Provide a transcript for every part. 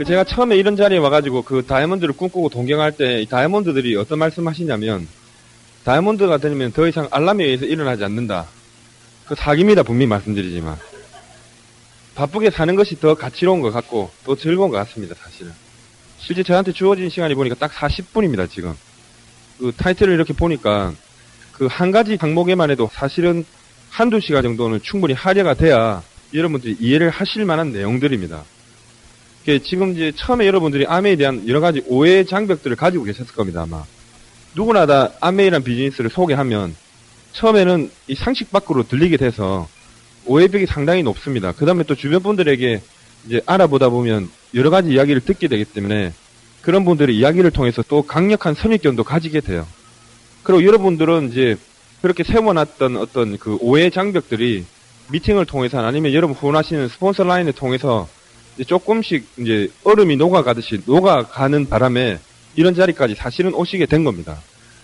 그 제가 처음에 이런 자리에 와가지고 그 다이아몬드를 꿈꾸고 동경할 때 다이아몬드들이 어떤 말씀 하시냐면 다이아몬드가 되면 더 이상 알람에 의해서 일어나지 않는다. 그 사기입니다. 분명히 말씀드리지만. 바쁘게 사는 것이 더 가치로운 것 같고 또 즐거운 것 같습니다. 사실은. 실제 저한테 주어진 시간이 보니까 딱 40분입니다. 지금. 그 타이틀을 이렇게 보니까 그 한 가지 항목에만 해도 사실은 한두 시간 정도는 충분히 할애가 돼야 여러분들이 이해를 하실 만한 내용들입니다. 지금 이제 처음에 여러분들이 아메에 대한 여러 가지 오해 장벽들을 가지고 계셨을 겁니다, 아마. 누구나 다 아메이란 비즈니스를 소개하면 처음에는 이 상식 밖으로 들리게 돼서 오해벽이 상당히 높습니다. 그 다음에 또 주변 분들에게 이제 알아보다 보면 여러 가지 이야기를 듣게 되기 때문에 그런 분들의 이야기를 통해서 또 강력한 선입견도 가지게 돼요. 그리고 여러분들은 이제 그렇게 세워놨던 어떤 그 오해 장벽들이 미팅을 통해서 아니면 여러분 후원하시는 스폰서 라인을 통해서 이제 조금씩 이제 얼음이 녹아가듯이 녹아가는 바람에 이런 자리까지 사실은 오시게 된 겁니다.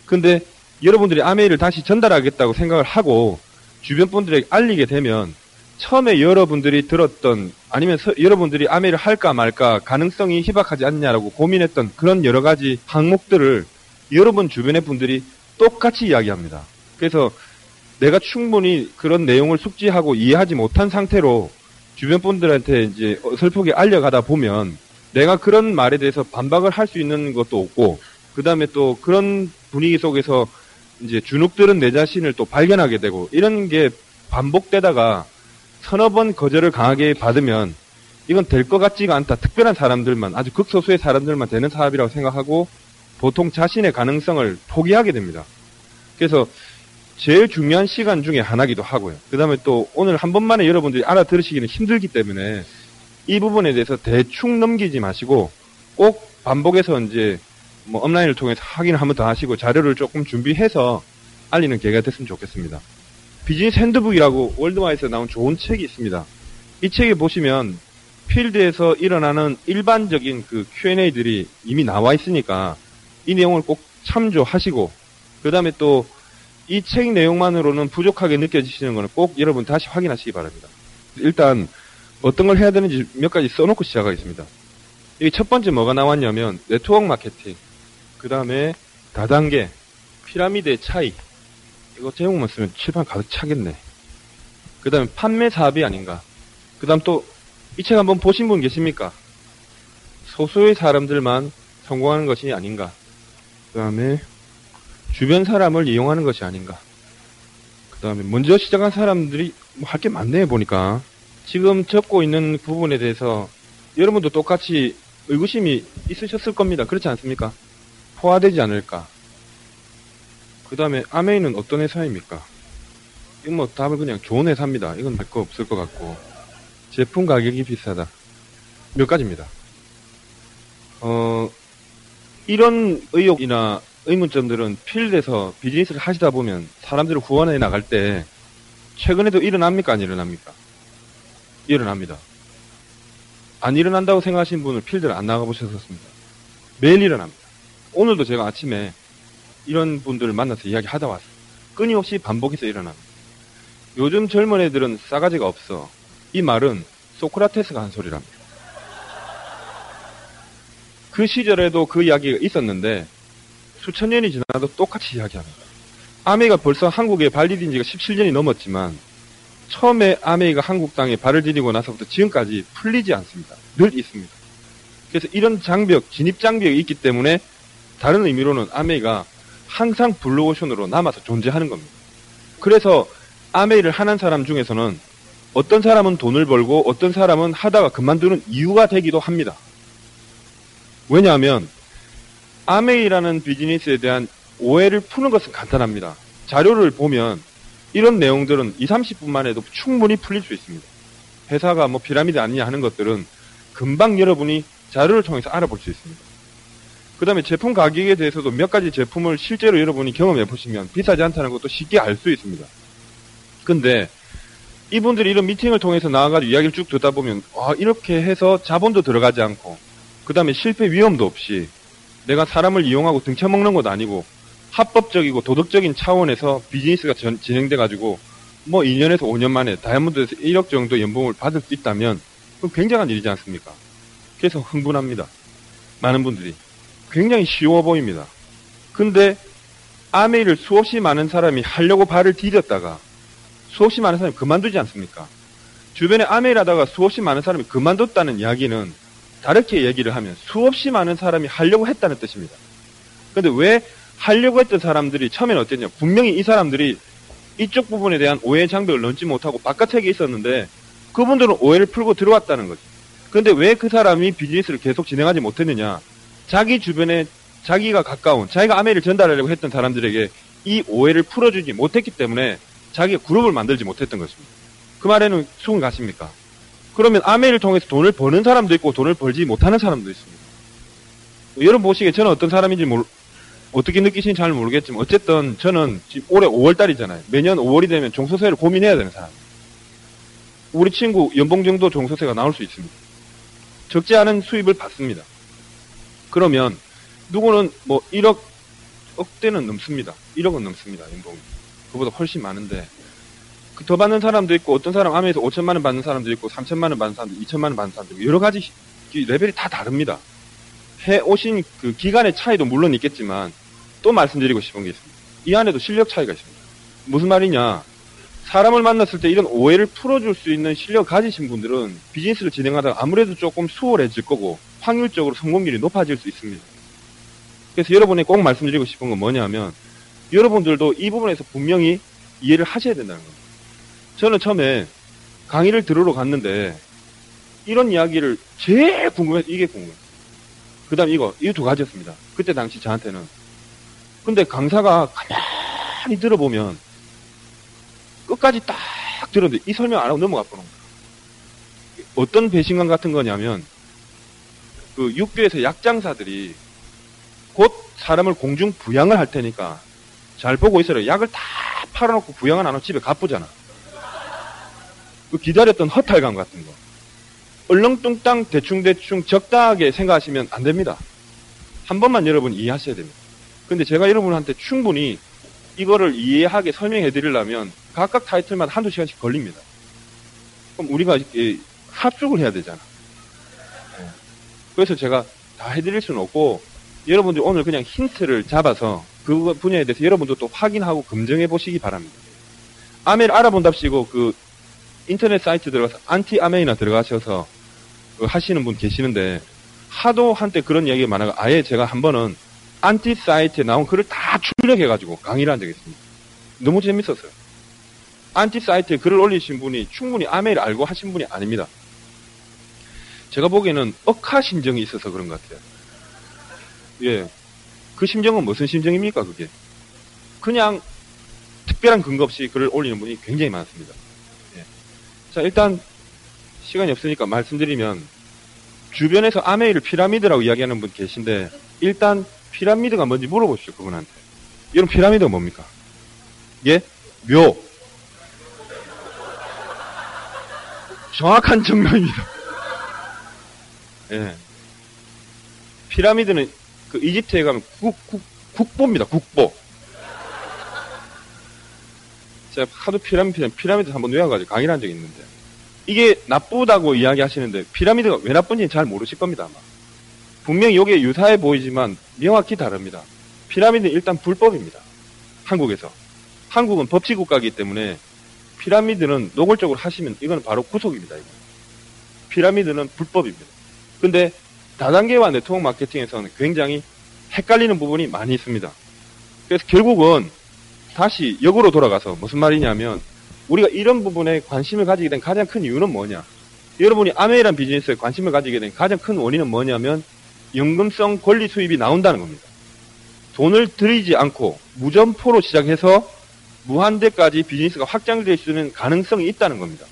근데 여러분들이 아메이를 다시 전달하겠다고 생각을 하고 주변 분들에게 알리게 되면 처음에 여러분들이 들었던 아니면 서, 여러분들이 아메이를 할까 말까 가능성이 희박하지 않냐라고 고민했던 그런 여러 가지 항목들을 여러분 주변의 분들이 똑같이 이야기합니다. 그래서 내가 충분히 그런 내용을 숙지하고 이해하지 못한 상태로 주변 분들한테 이제 슬프게 알려가다 보면 내가 그런 말에 대해서 반박을 할 수 있는 것도 없고 그 다음에 또 그런 분위기 속에서 이제 주눅들은 내 자신을 또 발견하게 되고 이런 게 반복되다가 서너 번 거절을 강하게 받으면 이건 될 것 같지가 않다. 특별한 사람들만 아주 극소수의 사람들만 되는 사업이라고 생각하고 보통 자신의 가능성을 포기하게 됩니다. 그래서 제일 중요한 시간 중에 하나기도 하고요. 그 다음에 또 오늘 한 번만에 여러분들이 알아들으시기는 힘들기 때문에 이 부분에 대해서 대충 넘기지 마시고 꼭 반복해서 이제 뭐 업라인을 통해서 확인을 한번 더 하시고 자료를 조금 준비해서 알리는 계기가 됐으면 좋겠습니다. 비즈니스 핸드북이라고 월드와이에서 나온 좋은 책이 있습니다. 이 책에 보시면 필드에서 일어나는 일반적인 그 Q&A들이 이미 나와 있으니까 이 내용을 꼭 참조하시고 그 다음에 또 이 책 내용만으로는 부족하게 느껴지시는 것은 꼭 여러분 다시 확인하시기 바랍니다. 일단 어떤 걸 해야 되는지 몇 가지 써놓고 시작하겠습니다. 이게 첫 번째 뭐가 나왔냐면 네트워크 마케팅, 그 다음에 다단계, 피라미드의 차이. 이거 제목만 쓰면 칠판 가득 차겠네. 그 다음에 판매 사업이 아닌가. 그 다음 또 이 책 한번 보신 분 계십니까? 소수의 사람들만 성공하는 것이 아닌가. 그 다음에 주변 사람을 이용하는 것이 아닌가. 그 다음에 먼저 시작한 사람들이 뭐 할게 많네요 보니까. 지금 적고 있는 부분에 대해서 여러분도 똑같이 의구심이 있으셨을 겁니다. 그렇지 않습니까? 포화되지 않을까. 그 다음에 아메이는 어떤 회사입니까? 이건 뭐 답을 그냥 좋은 회사입니다. 이건 할 거 없을 것 같고. 제품 가격이 비싸다. 몇 가지입니다. 어, 이런 의혹이나 의문점들은 필드에서 비즈니스를 하시다 보면 사람들을 후원해 나갈 때 최근에도 일어납니까? 안 일어납니까? 일어납니다. 안 일어난다고 생각하시는 분을 필드를 안 나가보셨었습니다. 매일 일어납니다. 오늘도 제가 아침에 이런 분들을 만나서 이야기 하다 왔어요. 끊임없이 반복해서 일어납니다. 요즘 젊은 애들은 싸가지가 없어. 이 말은 소크라테스가 한 소리랍니다. 그 시절에도 그 이야기가 있었는데 수천 년이 지나도 똑같이 이야기합니다. 아메이가 벌써 한국에 발디딘 지가 17년이 넘었지만 처음에 아메이가 한국 땅에 발을 디디고 나서부터 지금까지 풀리지 않습니다. 늘 있습니다. 그래서 이런 장벽, 진입 장벽이 있기 때문에 다른 의미로는 암웨이가 항상 블루오션으로 남아서 존재하는 겁니다. 그래서 암웨이를 하는 사람 중에서는 어떤 사람은 돈을 벌고 어떤 사람은 하다가 그만두는 이유가 되기도 합니다. 왜냐하면 암웨이라는 비즈니스에 대한 오해를 푸는 것은 간단합니다. 자료를 보면 이런 내용들은 2, 30분만 해도 충분히 풀릴 수 있습니다. 회사가 뭐 피라미드 아니냐 하는 것들은 금방 여러분이 자료를 통해서 알아볼 수 있습니다. 그 다음에 제품 가격에 대해서도 몇 가지 제품을 실제로 여러분이 경험해 보시면 비싸지 않다는 것도 쉽게 알 수 있습니다. 근데 이분들이 이런 미팅을 통해서 나와가지고 이야기를 쭉 듣다 보면 아 이렇게 해서 자본도 들어가지 않고 그 다음에 실패 위험도 없이 내가 사람을 이용하고 등쳐먹는 것도 아니고 합법적이고 도덕적인 차원에서 비즈니스가 전, 진행돼 가지고 뭐 2년에서 5년 만에 다이아몬드에서 1억 정도 연봉을 받을 수 있다면 그건 굉장한 일이지 않습니까? 그래서 흥분합니다. 많은 분들이. 굉장히 쉬워 보입니다. 근데 아메이를 수없이 많은 사람이 하려고 발을 디뎠다가 수없이 많은 사람이 그만두지 않습니까? 주변에 아메이를 하다가 수없이 많은 사람이 그만뒀다는 이야기는 다르게 얘기를 하면 수없이 많은 사람이 하려고 했다는 뜻입니다. 근데 왜 하려고 했던 사람들이 처음에는 어땠냐? 분명히 이 사람들이 이쪽 부분에 대한 오해 장벽을 넘지 못하고 바깥에 있었는데 그분들은 오해를 풀고 들어왔다는 거죠. 근데 왜 그 사람이 비즈니스를 계속 진행하지 못했느냐? 자기 주변에 자기가 가까운, 자기가 아메이를 전달하려고 했던 사람들에게 이 오해를 풀어주지 못했기 때문에 자기가 그룹을 만들지 못했던 것입니다. 그 말에는 수긍 가십니까? 그러면 아메이를 통해서 돈을 버는 사람도 있고 돈을 벌지 못하는 사람도 있습니다. 여러분 보시기에 저는 어떤 사람인지 모르, 어떻게 느끼시는지 잘 모르겠지만 어쨌든 저는 지금 올해 5월달이잖아요. 매년 5월이 되면 종소세를 고민해야 되는 사람. 우리 친구 연봉 정도 종소세가 나올 수 있습니다. 적지 않은 수입을 받습니다. 그러면 누구는 뭐 1억 억대는 넘습니다. 1억은 넘습니다. 연봉이. 그보다 훨씬 많은데 그 더 받는 사람도 있고 어떤 사람 암에서 5천만 원 받는 사람도 있고 3천만 원 받는 사람도 있고 2천만 원 받는 사람도 있고 여러 가지 레벨이 다 다릅니다. 해 오신 그 기간의 차이도 물론 있겠지만 또 말씀드리고 싶은 게 있습니다. 이 안에도 실력 차이가 있습니다. 무슨 말이냐? 사람을 만났을 때 이런 오해를 풀어줄 수 있는 실력 가지신 분들은 비즈니스를 진행하다가 아무래도 조금 수월해질 거고 확률적으로 성공률이 높아질 수 있습니다. 그래서 여러분이 꼭 말씀드리고 싶은 건 뭐냐면 여러분들도 이 부분에서 분명히 이해를 하셔야 된다는 겁니다. 저는 처음에 강의를 들으러 갔는데 이런 이야기를 제일 궁금해서 이게 궁금해요. 그 다음 이거, 이 두 가지였습니다. 그때 당시 저한테는. 근데 강사가 가만히 들어보면 끝까지 딱 들었는데 이 설명 안 하고 넘어가 보는 거예요. 어떤 배신감 같은 거냐면 그 육교에서 약장사들이 곧 사람을 공중 부양을 할 테니까 잘 보고 있어라. 약을 다 팔아놓고 부양을 안 하고 집에 가쁘잖아. 그 기다렸던 허탈감 같은 거. 얼렁뚱땅 대충대충 적당하게 생각하시면 안 됩니다. 한 번만 여러분 이해하셔야 됩니다. 근데 제가 여러분한테 충분히 이거를 이해하게 설명해 드리려면 각각 타이틀마다 한두 시간씩 걸립니다. 그럼 우리가 합숙을 해야 되잖아. 네. 그래서 제가 다 해드릴 수는 없고 여러분들 오늘 그냥 힌트를 잡아서 그 분야에 대해서 여러분도 또 확인하고 검증해 보시기 바랍니다. 암웨이를 알아본답시고 그 인터넷 사이트 들어가서 안티 암웨이나 들어가셔서 그 하시는 분 계시는데 하도 한때 그런 이야기가 많아가 아예 제가 한 번은 안티 사이트에 나온 글을 다 출력해가지고 강의를 한 적이 있습니다. 너무 재밌었어요. 안티 사이트에 글을 올리신 분이 충분히 암웨이를 알고 하신 분이 아닙니다. 제가 보기에는 억하 심정이 있어서 그런 것 같아요. 예. 그 심정은 무슨 심정입니까, 그게? 그냥 특별한 근거 없이 글을 올리는 분이 굉장히 많습니다. 예. 자, 일단 시간이 없으니까 말씀드리면 주변에서 아메이를 피라미드라고 이야기하는 분 계신데 일단 피라미드가 뭔지 물어보시죠, 그분한테. 여러분 피라미드가 뭡니까? 예? 묘. 정확한 증명입니다. 예. 피라미드는 그 이집트에 가면 국, 국, 국보입니다. 국보. 제가 하도 피라미드, 피라미드 한번 외워가지고 강의를 한 적이 있는데. 이게 나쁘다고 이야기하시는데, 피라미드가 왜 나쁜지는 잘 모르실 겁니다, 아마. 분명히 이게 유사해 보이지만 명확히 다릅니다. 피라미드는 일단 불법입니다. 한국에서. 한국은 법치국가이기 때문에 피라미드는 노골적으로 하시면 이건 바로 구속입니다. 이거. 피라미드는 불법입니다. 근데 다단계와 네트워크 마케팅에서는 굉장히 헷갈리는 부분이 많이 있습니다. 그래서 결국은 다시 역으로 돌아가서 무슨 말이냐면 우리가 이런 부분에 관심을 가지게 된 가장 큰 이유는 뭐냐? 여러분이 아메이란 비즈니스에 관심을 가지게 된 가장 큰 원인은 뭐냐면 연금성 권리 수입이 나온다는 겁니다. 돈을 들이지 않고 무점포로 시작해서 무한대까지 비즈니스가 확장될 수 있는 가능성이 있다는 겁니다.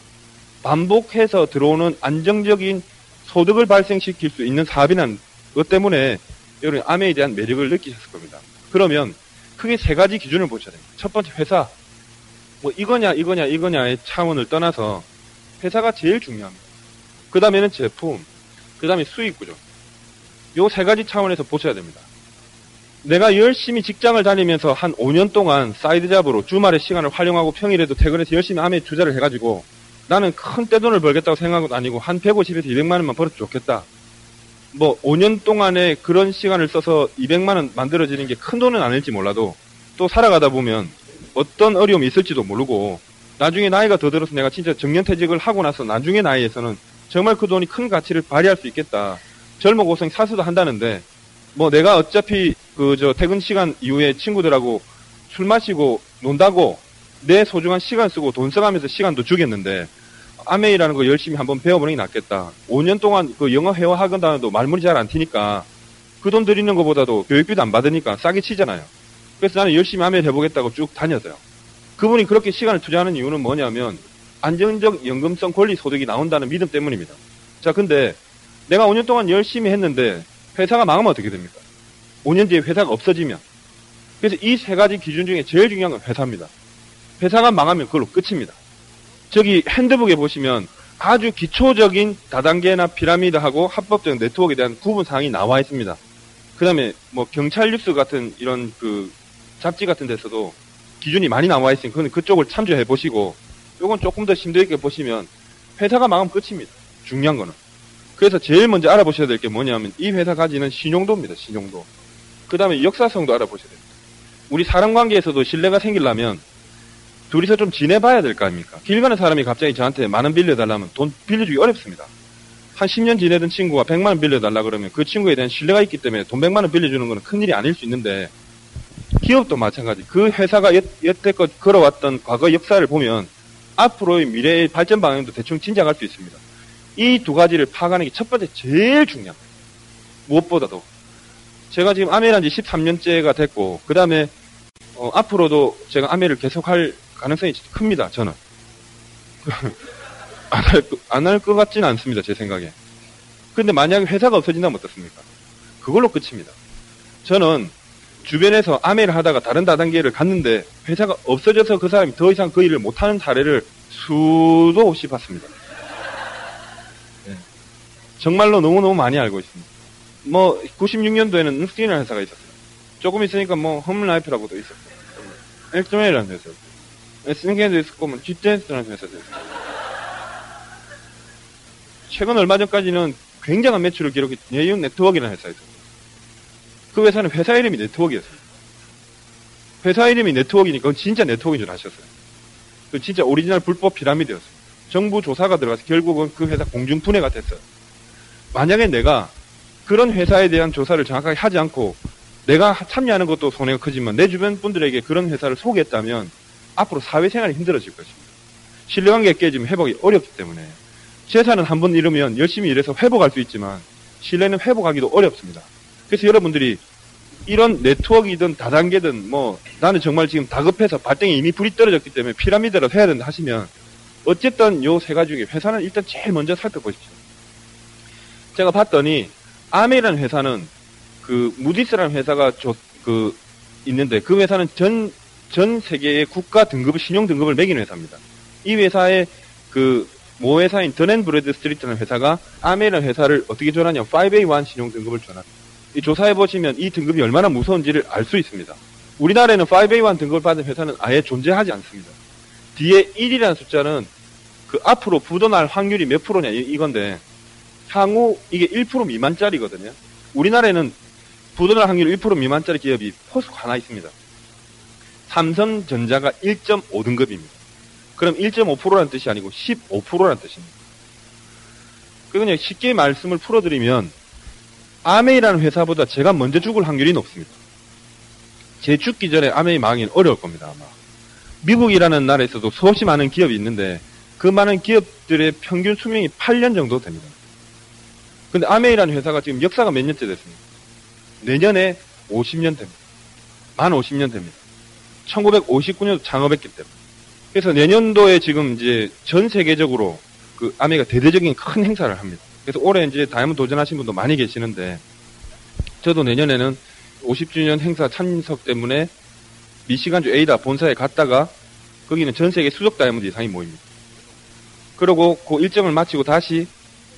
반복해서 들어오는 안정적인 소득을 발생시킬 수 있는 사업이라는 것 때문에 여러분 아메에 대한 매력을 느끼셨을 겁니다. 그러면 크게 세 가지 기준을 보셔야 됩니다. 첫 번째 회사. 뭐 이거냐 이거냐 이거냐의 차원을 떠나서 회사가 제일 중요합니다. 그 다음에는 제품, 그 다음에 수익 구조. 요 세 가지 차원에서 보셔야 됩니다. 내가 열심히 직장을 다니면서 한 5년 동안 side job으로 주말에 시간을 활용하고 평일에도 퇴근해서 열심히 암웨이 투자를 해가지고 나는 큰 떼돈을 벌겠다고 생각은 아니고 한 150에서 200만 원만 벌어도 좋겠다. 뭐 5년 동안에 그런 시간을 써서 200만 원 만들어지는 게 큰 돈은 아닐지 몰라도 또 살아가다 보면 어떤 어려움이 있을지도 모르고 나중에 나이가 더 들어서 내가 진짜 정년퇴직을 하고 나서 나중에 나이에서는 정말 그 돈이 큰 가치를 발휘할 수 있겠다. 젊어 고생 사수도 한다는데 뭐 내가 어차피 그 저 퇴근 시간 이후에 친구들하고 술 마시고 논다고 내 소중한 시간 쓰고 돈 써가면서 시간도 주겠는데 아메이라는 거 열심히 한번 배워보는 게 낫겠다. 5년 동안 그 영어 회화 학원 다녀도 말문이 잘 안 튀니까 그 돈 들이는 것보다도 교육비도 안 받으니까 싸게 치잖아요. 그래서 나는 열심히 아메이 해보겠다고 쭉 다녔어요. 그분이 그렇게 시간을 투자하는 이유는 뭐냐면 안정적 연금성 권리 소득이 나온다는 믿음 때문입니다. 자, 근데 내가 5년 동안 열심히 했는데 회사가 망하면 어떻게 됩니까? 5년 뒤에 회사가 없어지면. 그래서 이 세 가지 기준 중에 제일 중요한 건 회사입니다. 회사가 망하면 그걸로 끝입니다. 저기 핸드북에 보시면 아주 기초적인 다단계나 피라미드하고 합법적 네트워크에 대한 구분 사항이 나와 있습니다. 그 다음에 뭐 경찰 뉴스 같은 이런 그 잡지 같은 데서도 기준이 많이 나와 있으니 그건 그쪽을 참조해 보시고 요건 조금 더 심도 있게 보시면 회사가 망하면 끝입니다. 중요한 거는. 그래서 제일 먼저 알아보셔야 될 게 뭐냐면 이 회사 가지는 신용도입니다. 신용도. 그 다음에 역사성도 알아보셔야 됩니다. 우리 사람 관계에서도 신뢰가 생기려면 둘이서 좀 지내봐야 될 거 아닙니까? 길 가는 사람이 갑자기 저한테 만 원 빌려달라면 돈 빌려주기 어렵습니다. 한 10년 지내던 친구가 100만 원 빌려달라 그러면 그 친구에 대한 신뢰가 있기 때문에 돈 100만 원 빌려주는 건 큰일이 아닐 수 있는데 기업도 마찬가지. 그 회사가 여, 여태껏 걸어왔던 과거 역사를 보면 앞으로의 미래의 발전 방향도 대충 짐작할 수 있습니다. 이 두 가지를 파악하는 게 첫 번째 제일 중요합니다. 무엇보다도. 제가 지금 아메란 지 13년째가 됐고, 그 다음에, 어, 앞으로도 제가 아메를 계속할 가능성이 큽니다, 저는. 안 할, 안 할 것 같지는 않습니다, 제 생각에. 근데 만약에 회사가 없어진다면 어떻습니까? 그걸로 끝입니다. 저는 주변에서 아메를 하다가 다른 다단계를 갔는데 회사가 없어져서 그 사람이 더 이상 그 일을 못하는 사례를 수도 없이 봤습니다. 네. 정말로 너무너무 많이 알고 있습니다. 뭐 96년도에는 응스틴이라는 회사가 있었어요. 조금 있으니까 뭐 홈라이프라고도 있었고 엑스메이라는 회사였고 스닝겐도 있었고 뭐 뒷댄스라는 회사도 있었고 최근 얼마 전까지는 굉장한 매출을 기록했던 제이유 네트워크라는 회사였어요. 그 회사는 회사 이름이 네트워크였어요. 회사 이름이 네트워크니까 진짜 네트워크인 줄 아셨어요. 그 진짜 오리지널 불법 피라미드였어요. 정부 조사가 들어가서 결국은 그 회사 공중분해가 됐어요. 만약에 내가 그런 회사에 대한 조사를 정확하게 하지 않고 내가 참여하는 것도 손해가 크지만 내 주변 분들에게 그런 회사를 소개했다면 앞으로 사회생활이 힘들어질 것입니다. 신뢰관계 깨지면 회복이 어렵기 때문에 재산은 한 번 잃으면 열심히 일해서 회복할 수 있지만 신뢰는 회복하기도 어렵습니다. 그래서 여러분들이 이런 네트워크이든 다단계든 뭐 나는 정말 지금 다급해서 발등에 이미 불이 떨어졌기 때문에 피라미드라도 해야 된다 하시면 어쨌든 요 세 가지 중에 회사는 일단 제일 먼저 살펴보십시오. 제가 봤더니 아메이라는 회사는 그 무디스라는 회사가 저, 그 있는데 그 회사는 전, 전 세계의 국가 등급을 신용 등급을 매기는 회사입니다. 이 회사의 그 모 회사인 Dun & Bradstreet라는 회사가 암웨이라는 회사를 어떻게 정하냐 5A1 신용 등급을 정합니다. 이 조사해 보시면 이 등급이 얼마나 무서운지를 알 수 있습니다. 우리나라에는 5A1 등급을 받은 회사는 아예 존재하지 않습니다. 뒤에 1이라는 숫자는 그 앞으로 부도날 확률이 몇 프로냐 이건데 향후 이게 1% 미만짜리거든요. 우리나라에는 부도날 확률 1% 미만짜리 기업이 포스코 하나 있습니다. 삼성전자가 1.5등급입니다. 그럼 1.5%라는 뜻이 아니고 15%라는 뜻입니다. 그냥 쉽게 말씀을 풀어드리면 아메이라는 회사보다 제가 먼저 죽을 확률이 높습니다. 제 죽기 전에 아메이 망하기는 어려울 겁니다, 아마. 미국이라는 나라에서도 수없이 많은 기업이 있는데 그 많은 기업들의 평균 수명이 8년 정도 됩니다. 근데 아메이라는 회사가 지금 역사가 몇 년째 됐습니까? 내년에 50년 됩니다. 만 50년 됩니다. 1959년 창업했기 때문에. 그래서 내년도에 지금 이제 전 세계적으로 그 아메이가 대대적인 큰 행사를 합니다. 그래서 올해 이제 다이아몬드 도전하신 분도 많이 계시는데 저도 내년에는 50주년 행사 참석 때문에 미시간주 에이다 본사에 갔다가 거기는 전 세계 수족 다이아몬드 이상이 모입니다. 그리고 그 일정을 마치고 다시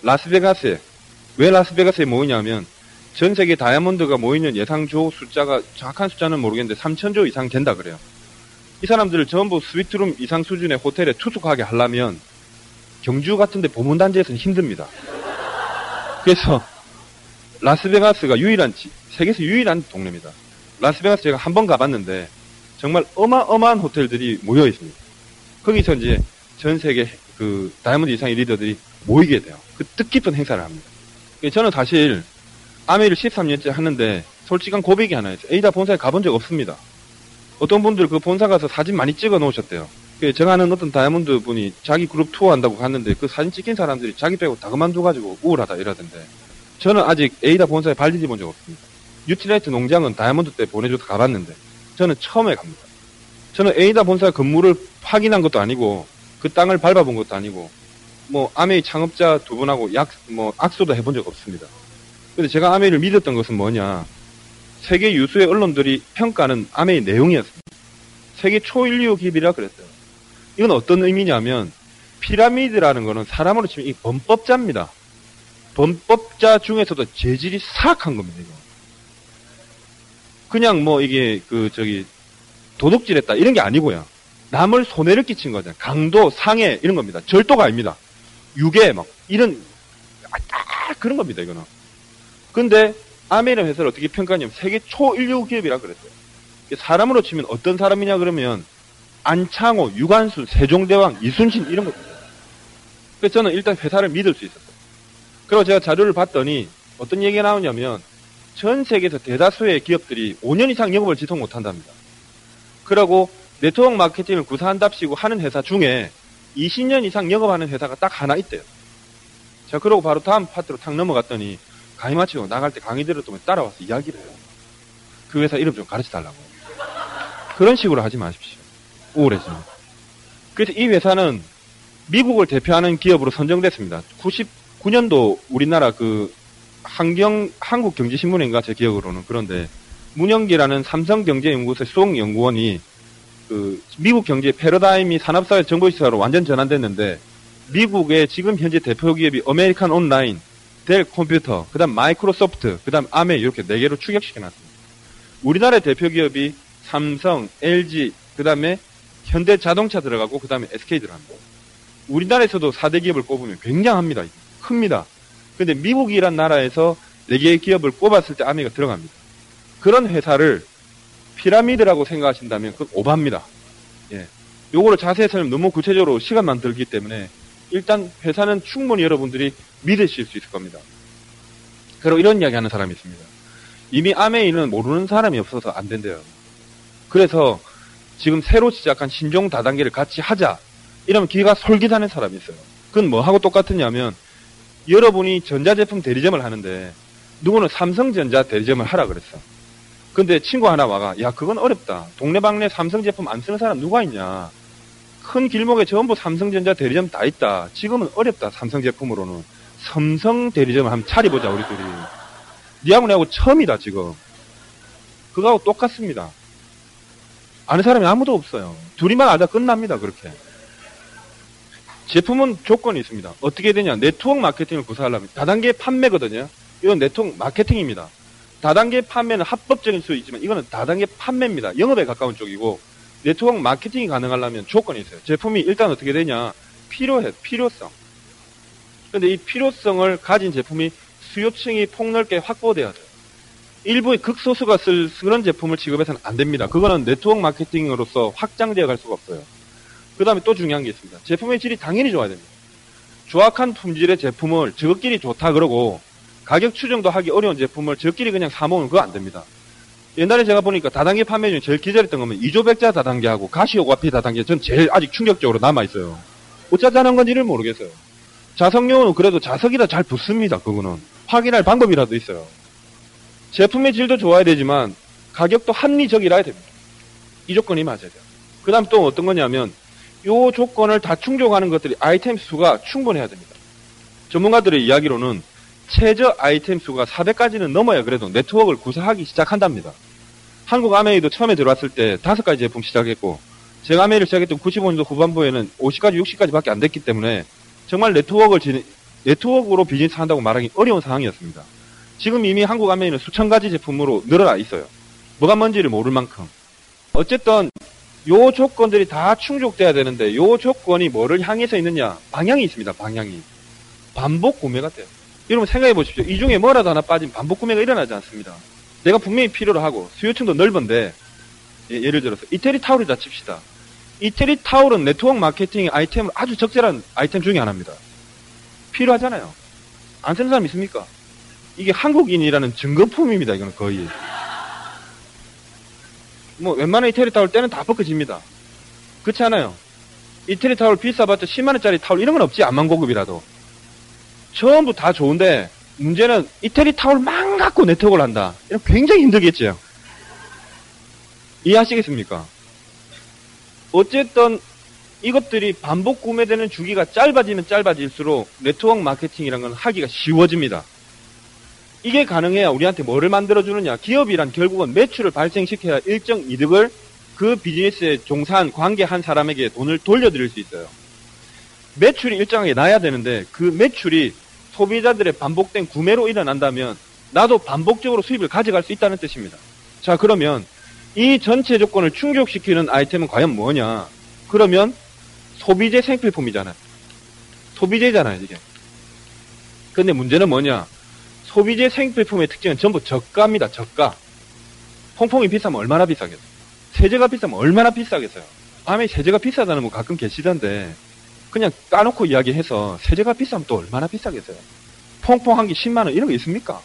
라스베가스에 왜 라스베가스에 모이냐면 전 세계 다이아몬드가 모이는 예상조 숫자가 정확한 숫자는 모르겠는데 3천조 이상 된다 그래요. 이 사람들을 전부 스위트룸 이상 수준의 호텔에 투숙하게 하려면 경주 같은데 보문단지에서는 힘듭니다. 그래서 라스베가스가 유일한 지- 세계에서 유일한 동네입니다. 라스베가스 제가 한 번 가봤는데 정말 어마어마한 호텔들이 모여 있습니다. 거기서 이제 전 세계 그 다이아몬드 이상의 리더들이 모이게 돼요. 그 뜻깊은 행사를 합니다. 저는 사실 암웨이를 13년째 하는데 솔직한 고백이 하나 있어요. 에이다 본사에 가본 적 없습니다. 어떤 분들 그 본사 가서 사진 많이 찍어 놓으셨대요. 그 제가 아는 어떤 다이아몬드 분이 자기 그룹 투어 한다고 갔는데 그 사진 찍힌 사람들이 자기 빼고 다 그만둬가지고 우울하다 이러던데 저는 아직 에이다 본사에 발 디뎌 본 적 없습니다. 뉴트리라이트 농장은 다이아몬드 때 보내줘서 가봤는데 저는 처음에 갑니다. 저는 에이다 본사 건물을 확인한 것도 아니고 그 땅을 밟아본 것도 아니고 뭐 아메이 창업자 두 분하고 약 뭐 악수도 해본 적 없습니다. 근데 제가 아메이를 믿었던 것은 뭐냐 세계 유수의 언론들이 평가하는 아메이 내용이었습니다. 세계 초인류 기업이라 그랬어요. 이건 어떤 의미냐면 피라미드라는 거는 사람으로 치면 이 범법자입니다. 범법자 중에서도 재질이 사악한 겁니다. 이거. 그냥 뭐 이게 그 저기 도둑질했다 이런 게 아니고요. 남을 손해를 끼친 거죠. 강도, 상해 이런 겁니다. 절도가 아닙니다. 유괴 막 이런 아, 아, 그런 겁니다. 이거는. 근데 암웨이란 회사를 어떻게 평가하냐면 세계 초일류 기업이라 그랬어요. 사람으로 치면 어떤 사람이냐 그러면 안창호, 유관순, 세종대왕, 이순신 이런 겁니다. 그래서 저는 일단 회사를 믿을 수 있었어요. 그리고 제가 자료를 봤더니 어떤 얘기가 나오냐면 전 세계에서 대다수의 기업들이 5년 이상 영업을 지속 못한답니다. 그리고 네트워크 마케팅을 구사한답시고 하는 회사 중에 20년 이상 영업하는 회사가 딱 하나 있대요. 자, 그러고 바로 다음 파트로 탁 넘어갔더니 강의 마치고 나갈 때 강의 들었더니 따라와서 이야기를 해요. 그 회사 이름 좀 가르쳐 달라고. 그런 식으로 하지 마십시오. 우울해지면. 그래서 이 회사는 미국을 대표하는 기업으로 선정됐습니다. 99년도 우리나라 그 한경 한국경제신문인가 제 기억으로는 그런데 문영기라는 삼성경제연구소의 수석연구원이 그 미국 경제 패러다임이 산업사회 정보사회로 완전 전환됐는데 미국의 지금 현재 대표 기업이 아메리칸 온라인, 델 컴퓨터, 그 다음 마이크로소프트, 그 다음 암웨이 이렇게 네 개로 축약시켜 놨습니다. 우리나라의 대표 기업이 삼성, LG, 그 다음에 현대 자동차 들어가고 그 다음에 SK 들어갑니다. 우리나라에서도 4대 기업을 꼽으면 굉장합니다. 큽니다. 근데 미국이란 나라에서 4개의 기업을 꼽았을 때 아메가 들어갑니다. 그런 회사를 피라미드라고 생각하신다면 그건 오바입니다. 예. 요거를 자세히 설명 너무 구체적으로 시간만 들기 때문에 일단 회사는 충분히 여러분들이 믿으실 수 있을 겁니다. 그리고 이런 이야기 하는 사람이 있습니다. 이미 아메이는 모르는 사람이 없어서 안 된대요. 그래서 지금 새로 시작한 신종 다단계를 같이 하자. 이러면 기가 솔깃하는 사람이 있어요. 그건 뭐하고 똑같으냐면 여러분이 전자제품 대리점을 하는데 누구는 삼성전자 대리점을 하라 그랬어. 근데 친구 하나 와가 야 그건 어렵다. 동네방네 삼성 제품 안 쓰는 사람 누가 있냐. 큰 길목에 전부 삼성전자 대리점 다 있다. 지금은 어렵다. 삼성 제품으로는. 삼성 대리점을 한번 차려보자 우리들이. 니하고 내하고 처음이다 지금. 그거하고 똑같습니다. 아는 사람이 아무도 없어요. 둘이만 알다 끝납니다 그렇게. 제품은 조건이 있습니다. 어떻게 되냐. 네트워크 마케팅을 구사하려면 다단계 판매거든요. 이건 네트워크 마케팅입니다. 다단계 판매는 합법적인 수 있지만 이거는 다단계 판매입니다. 영업에 가까운 쪽이고 네트워크 마케팅이 가능하려면 조건이 있어요. 제품이 일단 어떻게 되냐. 필요해. 필요성. 근데 이 필요성을 가진 제품이 수요층이 폭넓게 확보돼야 돼요. 일부의 극소수가 쓸 그런 제품을 취급해서는 안 됩니다. 그거는 네트워크 마케팅으로서 확장되어 갈 수가 없어요. 그 다음에 또 중요한 게 있습니다. 제품의 질이 당연히 좋아야 됩니다. 조악한 품질의 제품을 저것끼리 좋다 그러고 가격 추정도 하기 어려운 제품을 저끼리 그냥 사모으면 그거 안 됩니다. 옛날에 제가 보니까 다단계 판매 중에 제일 기절했던 거면 이조백자 다단계하고 가시오과피 다단계 전 제일 아직 충격적으로 남아있어요. 어쩌자는 건지를 모르겠어요. 자석용은 그래도 자석이라 잘 붙습니다. 그거는. 확인할 방법이라도 있어요. 제품의 질도 좋아야 되지만 가격도 합리적이라 야 됩니다. 이 조건이 맞아야 돼요. 그 다음 또 어떤 거냐면 요 조건을 다 충족하는 것들이 아이템 수가 충분해야 됩니다. 전문가들의 이야기로는 최저 아이템 수가 400까지는 넘어야 그래도 네트워크를 구사하기 시작한답니다. 한국 아메이도 처음에 들어왔을 때 5가지 제품 시작했고 제가 아메이를 시작했던 95년도 후반부에는 50까지 60까지밖에 안 됐기 때문에 정말 네트워크를 진, 네트워크로 비즈니스 한다고 말하기 어려운 상황이었습니다. 지금 이미 한국 아메이는 수천 가지 제품으로 늘어나 있어요. 뭐가 뭔지를 모를 만큼. 어쨌든 요 조건들이 다 충족돼야 되는데 요 조건이 뭐를 향해서 있느냐 방향이 있습니다. 방향이 반복 구매가 돼요. 여러분 생각해 보십시오. 이 중에 뭐라도 하나 빠지면 반복 구매가 일어나지 않습니다. 내가 분명히 필요로 하고 수요층도 넓은데 예, 를 들어서 이태리 타올을 자칩시다. 이태리 타올은 네트워크 마케팅 아이템 아주 적절한 아이템 중에 하나입니다. 필요하잖아요. 안 쓰는 사람 있습니까? 이게 한국인이라는 증거품입니다. 이거는 거의. 뭐 웬만한 이태리 타올 때는 다 벗겨집니다. 그렇지 않아요? 이태리 타올 비싸봤자 10만원짜리 타올 이런 건 없지. 안만 고급이라도. 전부 다 좋은데 문제는 이태리 타올만 갖고 네트워크를 한다. 이런 굉장히 힘들겠죠. 이해하시겠습니까? 어쨌든 이것들이 반복 구매되는 주기가 짧아지면 짧아질수록 네트워크 마케팅이란 건 하기가 쉬워집니다. 이게 가능해야 우리한테 뭐를 만들어주느냐. 기업이란 결국은 매출을 발생시켜야 일정 이득을 그 비즈니스에 종사한 관계한 사람에게 돈을 돌려드릴 수 있어요. 매출이 일정하게 나야 되는데 그 매출이 소비자들의 반복된 구매로 일어난다면 나도 반복적으로 수입을 가져갈 수 있다는 뜻입니다. 자, 그러면 이 전체 조건을 충족시키는 아이템은 과연 뭐냐? 그러면 소비재 생필품이잖아요. 소비재잖아요, 이게. 근데 문제는 뭐냐? 소비재 생필품의 특징은 전부 저가입니다, 저가. 퐁퐁이 비싸면 얼마나 비싸겠어요? 세제가 비싸면 얼마나 비싸겠어요? 밤에 세제가 비싸다는 분 가끔 계시던데, 그냥 까놓고 이야기해서 세제가 비싸면 또 얼마나 비싸겠어요? 퐁퐁 한개 10만원 이런 거 있습니까?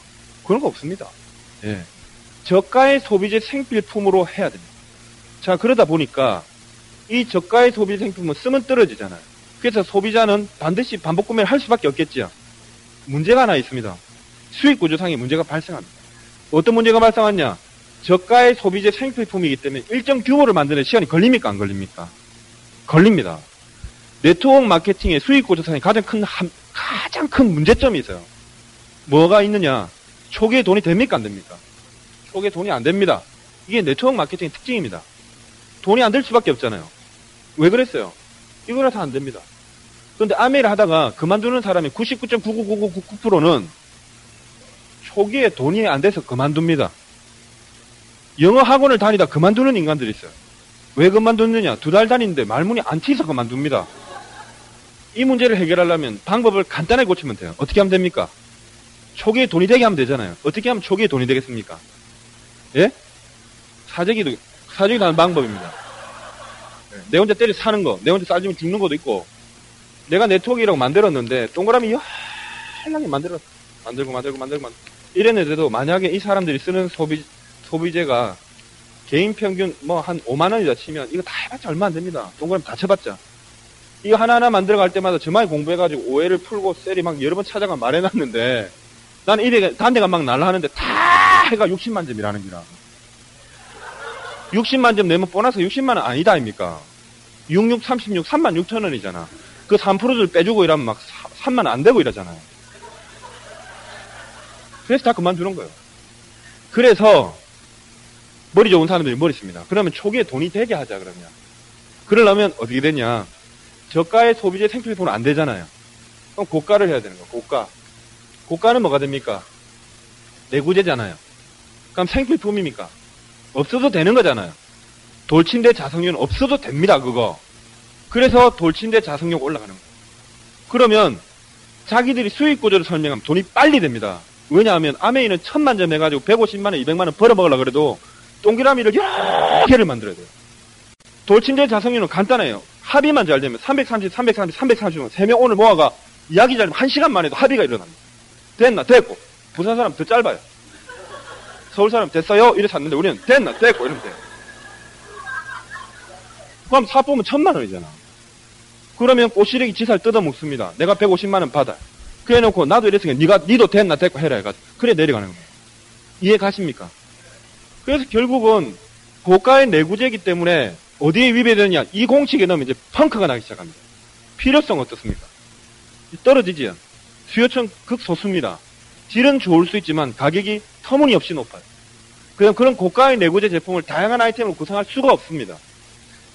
그런 거 없습니다. 예. 저가의 소비재 생필품으로 해야 됩니다. 자, 그러다 보니까 이 저가의 소비재 생필품은 쓰면 떨어지잖아요. 그래서 소비자는 반드시 반복 구매를 할 수밖에 없겠지요. 문제가 하나 있습니다. 수익 구조상의 문제가 발생합니다. 어떤 문제가 발생하냐? 저가의 소비재 생필품이기 때문에 일정 규모를 만드는 시간이 걸립니까? 안 걸립니까? 걸립니다. 네트워크 마케팅의 수익 구조상의 가장 큰, 가장 큰 문제점이 있어요. 뭐가 있느냐? 초기에 돈이 됩니까? 안 됩니까? 초기에 돈이 안 됩니다. 이게 네트워크 마케팅의 특징입니다. 돈이 안 될 수밖에 없잖아요. 왜 그랬어요? 이거라서 안 됩니다. 그런데 아메를 하다가 그만두는 사람이 99.99999%는 초기에 돈이 안 돼서 그만둡니다. 영어 학원을 다니다 그만두는 인간들이 있어요. 왜 그만두느냐? 두 달 다니는데 말문이 안 튀서 그만둡니다. 이 문제를 해결하려면 방법을 간단하게 고치면 돼요. 어떻게 하면 됩니까? 초기에 돈이 되게 하면 되잖아요. 어떻게 하면 초기에 돈이 되겠습니까? 예? 사재기도, 사재기도 하는 방법입니다. 내 혼자 때려 사는 거, 내 혼자 싸지면 죽는 것도 있고, 내가 네트워크라고 만들었는데, 동그라미 연하게 만들어, 만들고 만들고 만들고 만들고, 이랬는데도 만약에 이 사람들이 쓰는 소비, 소비재가 개인 평균 뭐 한 5만원이다 치면, 이거 다 해봤자 얼마 안 됩니다. 동그라미 다 쳐봤자. 이거 하나하나 만들어갈 때마다 저만이 공부해가지고 오해를 풀고 셀이 막 여러 번 찾아가 말해놨는데, 나는 이래, 단대가 막 날라하는데 다 해가 60만 점이라는 기라. 60만 점 내면 보너스 60만 원 아니다, 아닙니까? 66, 36, 3만 6천 원이잖아. 그 3%를 빼주고 이러면 막 3만 원 안 되고 이러잖아요. 그래서 다 그만두는 거예요. 그래서 머리 좋은 사람들이 머리 씁니다. 그러면 초기에 돈이 되게 하자, 그러면. 그러려면 어떻게 되냐. 저가의 소비재 생필품은 안 되잖아요. 그럼 고가를 해야 되는 거예요, 고가. 고가는 뭐가 됩니까? 내구재잖아요. 그럼 생필품입니까? 없어도 되는 거잖아요. 돌침대 자석률은 없어도 됩니다, 그거. 그래서 돌침대 자석률 올라가는 거예요. 그러면 자기들이 수익 구조를 설명하면 돈이 빨리 됩니다. 왜냐하면 아메이는 천만 점 해가지고 150만원, 200만원 벌어먹으려 그래도 동그라미를 여러 개를 만들어야 돼요. 돌침대 자석률은 간단해요. 합의만 잘 되면 330, 330, 330만 3명 오늘 모아가 이야기 잘 되면 1시간만 해도 합의가 일어납니다. 됐나? 됐고. 부산 사람 더 짧아요. 서울 사람 됐어요? 이래 샀는데 우리는 됐나? 됐고. 이러면 돼요. 그럼 사 보면 천만 원이잖아. 그러면 꼬시래기 지살 뜯어 먹습니다. 내가 150만 원 받아. 그래 놓고 나도 이랬으니까 네가 니도 됐나 됐고 해라 해가지고 그래 내려가는 거예요. 이해 가십니까? 그래서 결국은 고가의 내구재이기 때문에 어디에 위배되느냐 이 공식에 넣으면 이제 펑크가 나기 시작합니다. 필요성 어떻습니까? 떨어지지요. 수요층 극소수입니다. 질은 좋을 수 있지만 가격이 터무니없이 높아요. 그냥 그런 고가의 내구재 제품을 다양한 아이템을 구성할 수가 없습니다.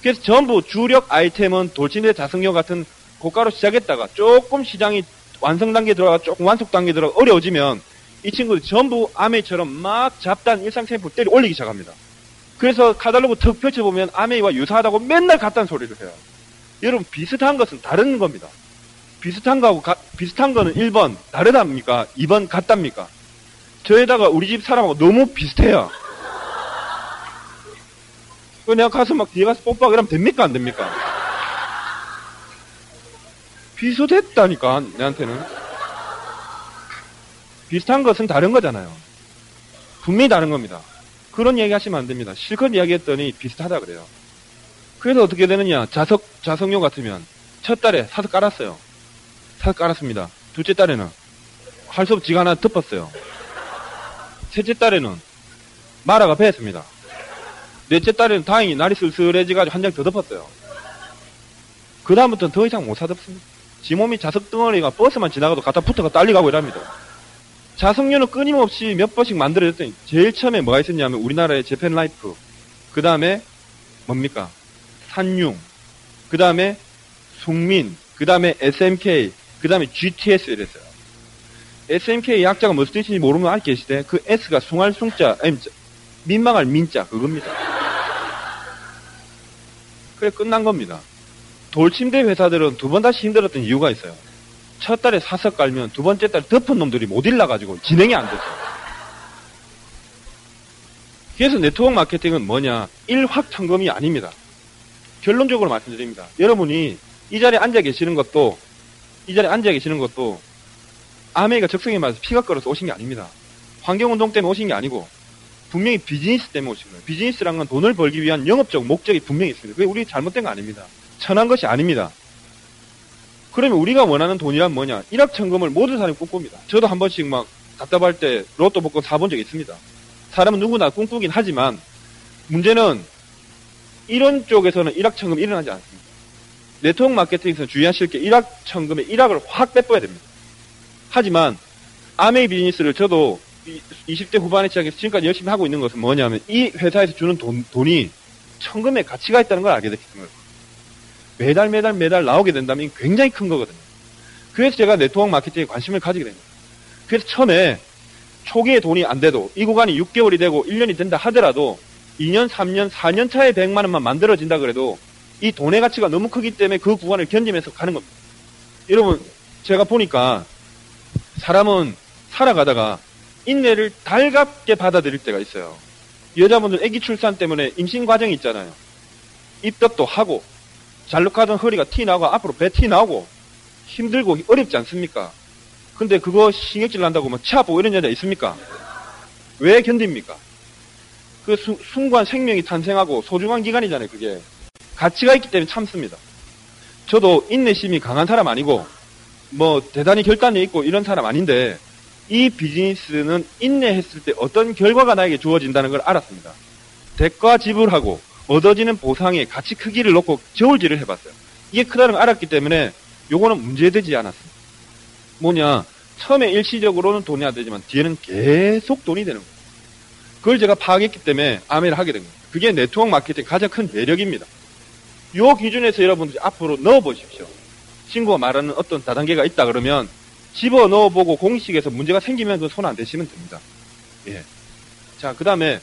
그래서 전부 주력 아이템은 돌침대 자석료 같은 고가로 시작했다가 조금 시장이 완성 단계 들어가 조금 완속 단계 들어가 어려워지면 이 친구들 전부 아메이처럼 막 잡단 일상 샘플 때려 올리기 시작합니다. 그래서 카달로그 턱 펼쳐보면 아메이와 유사하다고 맨날 같다는 소리를 해요. 여러분 비슷한 것은 다른 겁니다. 비슷한 거하고 가- 비슷한 거는 1번 다르답니까? 2번 같답니까? 저에다가 우리 집 사람하고 너무 비슷해요. 그 내가 가서 막 뒤에 가서 뽀뽀하고 이러면 됩니까? 안 됩니까? 비슷했다니까, 내한테는. 비슷한 것은 다른 거잖아요. 분명히 다른 겁니다. 그런 얘기 하시면 안 됩니다. 실컷 이야기했더니 비슷하다 그래요. 그래서 어떻게 되느냐. 자석, 자석용 같으면 첫 달에 사서 깔았어요. 사서 깔았습니다. 둘째 달에는 할 수 없이 지가 하나 덮었어요. 셋째 달에는 마라가 배했습니다. 넷째 달에는 다행히 날이 쓸쓸해져가지고 한 장 더 덮었어요. 그 다음부터는 더 이상 못 사덮습니다. 지 몸이 자석 덩어리가 버스만 지나가도 갖다 붙어가 딸리가고 이랍니다. 자석류는 끊임없이 몇 번씩 만들어졌더니 제일 처음에 뭐가 있었냐면 우리나라의 재팬 라이프 그 다음에 뭡니까 산융 그 다음에 숙민 그 다음에 SMK 그 다음에 GTS 이랬어요 SMK 약자가 무슨 뜻인지 분 아직 계시대 그 S가 숭할 숭자 아니 민망할 민자 그겁니다 그래 끝난 겁니다 돌침대 회사들은 두 번 다시 힘들었던 이유가 있어요 첫 달에 사서 깔면 두 번째 달에 덮은 놈들이 못 일나가지고 진행이 안 됐어요. 그래서 네트워크 마케팅은 뭐냐? 일확천금이 아닙니다. 결론적으로 말씀드립니다. 여러분이 이 자리에 앉아 계시는 것도, 이 자리에 앉아 계시는 것도, 아메이가 적성에 맞아서 피가 끓어서 오신 게 아닙니다. 환경운동 때문에 오신 게 아니고, 분명히 비즈니스 때문에 오신 거예요. 비즈니스란 건 돈을 벌기 위한 영업적 목적이 분명히 있습니다. 그게 우리 잘못된 거 아닙니다. 천한 것이 아닙니다. 그러면 우리가 원하는 돈이란 뭐냐? 일확천금을 모든 사람이 꿈꿉니다. 저도 한 번씩 막 답답할 때 로또 복권 사본 적 있습니다. 사람은 누구나 꿈꾸긴 하지만 문제는 이런 쪽에서는 일확천금이 일어나지 않습니다. 네트워크 마케팅에서 주의하실 게 일확천금의 일확을 확 빼빼야 됩니다. 하지만 아메이 비즈니스를 저도 20대 후반에 시작해서 지금까지 열심히 하고 있는 것은 뭐냐면 이 회사에서 주는 돈, 돈이 천금의 가치가 있다는 걸 알게 됐기 때문에 매달 매달 매달 나오게 된다면 굉장히 큰 거거든요. 그래서 제가 네트워크 마케팅에 관심을 가지게 됩니다. 그래서 처음에 초기에 돈이 안 돼도 이 구간이 6개월이 되고 1년이 된다 하더라도 2년, 3년, 4년 차에 100만 원만 만들어진다 그래도 이 돈의 가치가 너무 크기 때문에 그 구간을 견디면서 가는 겁니다. 여러분, 제가 보니까 사람은 살아가다가 인내를 달갑게 받아들일 때가 있어요. 여자분들 아기 출산 때문에 임신 과정이 있잖아요. 입덧도 하고 잘록하던 허리가 티 나고 앞으로 배 티 나오고 힘들고 어렵지 않습니까? 근데 그거 신경질 난다고 뭐차 보고 이런 여자 있습니까? 왜 견딥니까? 그 수- 순간 생명이 탄생하고 소중한 기간이잖아요, 그게. 가치가 있기 때문에 참습니다. 저도 인내심이 강한 사람 아니고 뭐 대단히 결단이 있고 이런 사람 아닌데 이 비즈니스는 인내했을 때 어떤 결과가 나에게 주어진다는 걸 알았습니다. 대가 지불하고 얻어지는 보상의 가치 크기를 놓고 저울질을 해봤어요. 이게 크다는 걸 알았기 때문에 요거는 문제되지 않았습니다. 뭐냐 처음에 일시적으로는 돈이 안 되지만 뒤에는 계속 돈이 되는 거예요. 그걸 제가 파악했기 때문에 아메를 하게 된 거예요. 그게 네트워크 마케팅 가장 큰 매력입니다. 요 기준에서 여러분들이 앞으로 넣어보십시오. 친구가 말하는 어떤 다단계가 있다 그러면 집어 넣어보고 공식에서 문제가 생기면 그 손 안 대시면 됩니다. 예. 자, 그 다음에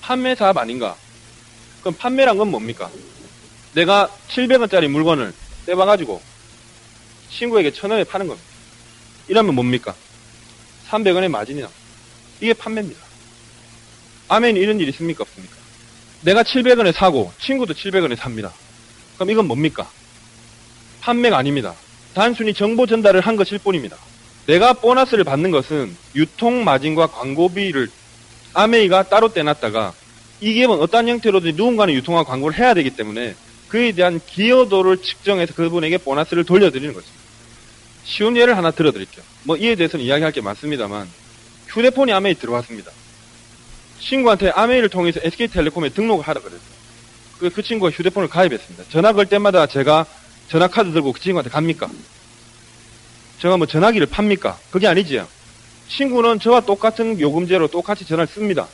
판매 사업 아닌가? 그럼 판매란 건 뭡니까? 내가 700원짜리 물건을 떼봐가지고 친구에게 1000원에 파는 겁니다. 이러면 뭡니까? 300원의 마진이 나. 이게 판매입니다. 아멘 이런 일 있습니까? 없습니까? 내가 700원에 사고 친구도 700원에 삽니다. 그럼 이건 뭡니까? 판매가 아닙니다. 단순히 정보 전달을 한 것일 뿐입니다. 내가 보너스를 받는 것은 유통 마진과 광고비를 아메이가 따로 떼놨다가 이 기업은 어떤 형태로든 누군가는 유통과 광고를 해야 되기 때문에 그에 대한 기여도를 측정해서 그분에게 보너스를 돌려드리는 거죠. 쉬운 예를 하나 들어드릴게요. 뭐 이에 대해서는 이야기할 게 많습니다만 휴대폰이 아메이 들어왔습니다. 친구한테 아메이를 통해서 SK텔레콤에 등록을 하라 그랬어요. 그, 그 친구가 휴대폰을 가입했습니다. 전화 걸 때마다 제가 전화 카드 들고 그 친구한테 갑니까? 제가 뭐 전화기를 팝니까? 그게 아니지요. 친구는 저와 똑같은 요금제로 똑같이 전화를 씁니다.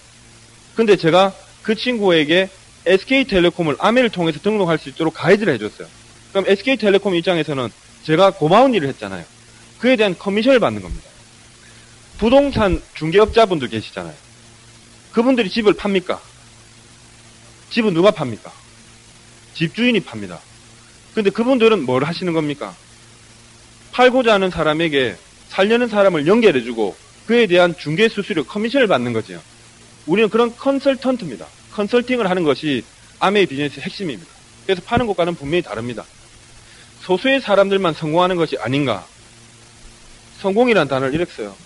근데 제가 그 친구에게 SK텔레콤을 아메를 통해서 등록할 수 있도록 가이드를 해줬어요. 그럼 SK텔레콤 입장에서는 제가 고마운 일을 했잖아요. 그에 대한 커미션을 받는 겁니다. 부동산 중개업자분들 계시잖아요. 그분들이 집을 팝니까? 집은 누가 팝니까? 집주인이 팝니다. 근데 그분들은 뭘 하시는 겁니까? 팔고자 하는 사람에게 살려는 사람을 연결해주고 그에 대한 중개 수수료 커미션을 받는 거죠. 우리는 그런 컨설턴트입니다. 컨설팅을 하는 것이 아메이 비즈니스의 핵심입니다. 그래서 파는 것과는 분명히 다릅니다. 소수의 사람들만 성공하는 것이 아닌가. 성공이라는 단어를 써요.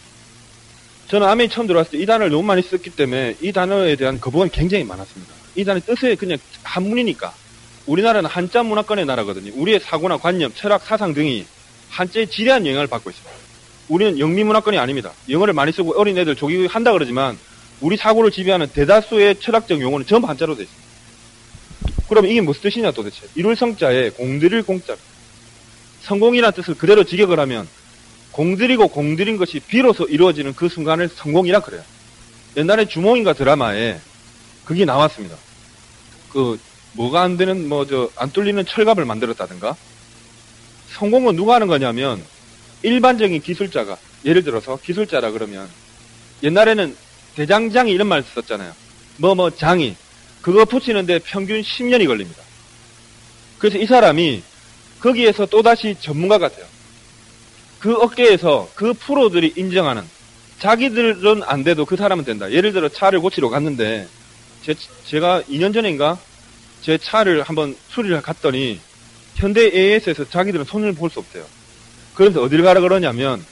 저는 아메이 처음 들어왔을 때 이 단어를 너무 많이 썼기 때문에 이 단어에 대한 거부감이 굉장히 많았습니다. 이 단어의 뜻이 그냥 한문이니까. 우리나라는 한자 문화권의 나라거든요. 우리의 사고나 관념, 철학, 사상 등이 한자의 지대한 영향을 받고 있습니다. 우리는 영미 문화권이 아닙니다. 영어를 많이 쓰고 어린 애들 조기 한다 그러지만 우리 사고를 지배하는 대다수의 철학적 용어는 전부 한자로 되어 있습니다. 그럼 이게 무슨 뜻이냐 도대체? 이룰 성자에 공들일 공자. 성공이라는 뜻을 그대로 직역을 하면 공들이고 공들인 것이 비로소 이루어지는 그 순간을 성공이라 그래요. 옛날에 주몽인가 드라마에 그게 나왔습니다. 그 뭐가 안 되는 뭐 저 안 뚫리는 철갑을 만들었다든가 성공은 누가 하는 거냐면 일반적인 기술자가 예를 들어서 기술자라 그러면 옛날에는 대장장이 이런 말 썼잖아요. 뭐뭐 장이 그거 붙이는데 평균 10년이 걸립니다. 그래서 이 사람이 거기에서 또다시 전문가가 돼요. 그 업계에서 그 프로들이 인정하는 자기들은 안 돼도 그 사람은 된다. 예를 들어 차를 고치러 갔는데 제, 제가 2년 전인가 제 차를 한번 수리를 갔더니 현대 AS에서 자기들은 손을 볼 수 없대요. 그래서 어딜 가라 그러냐면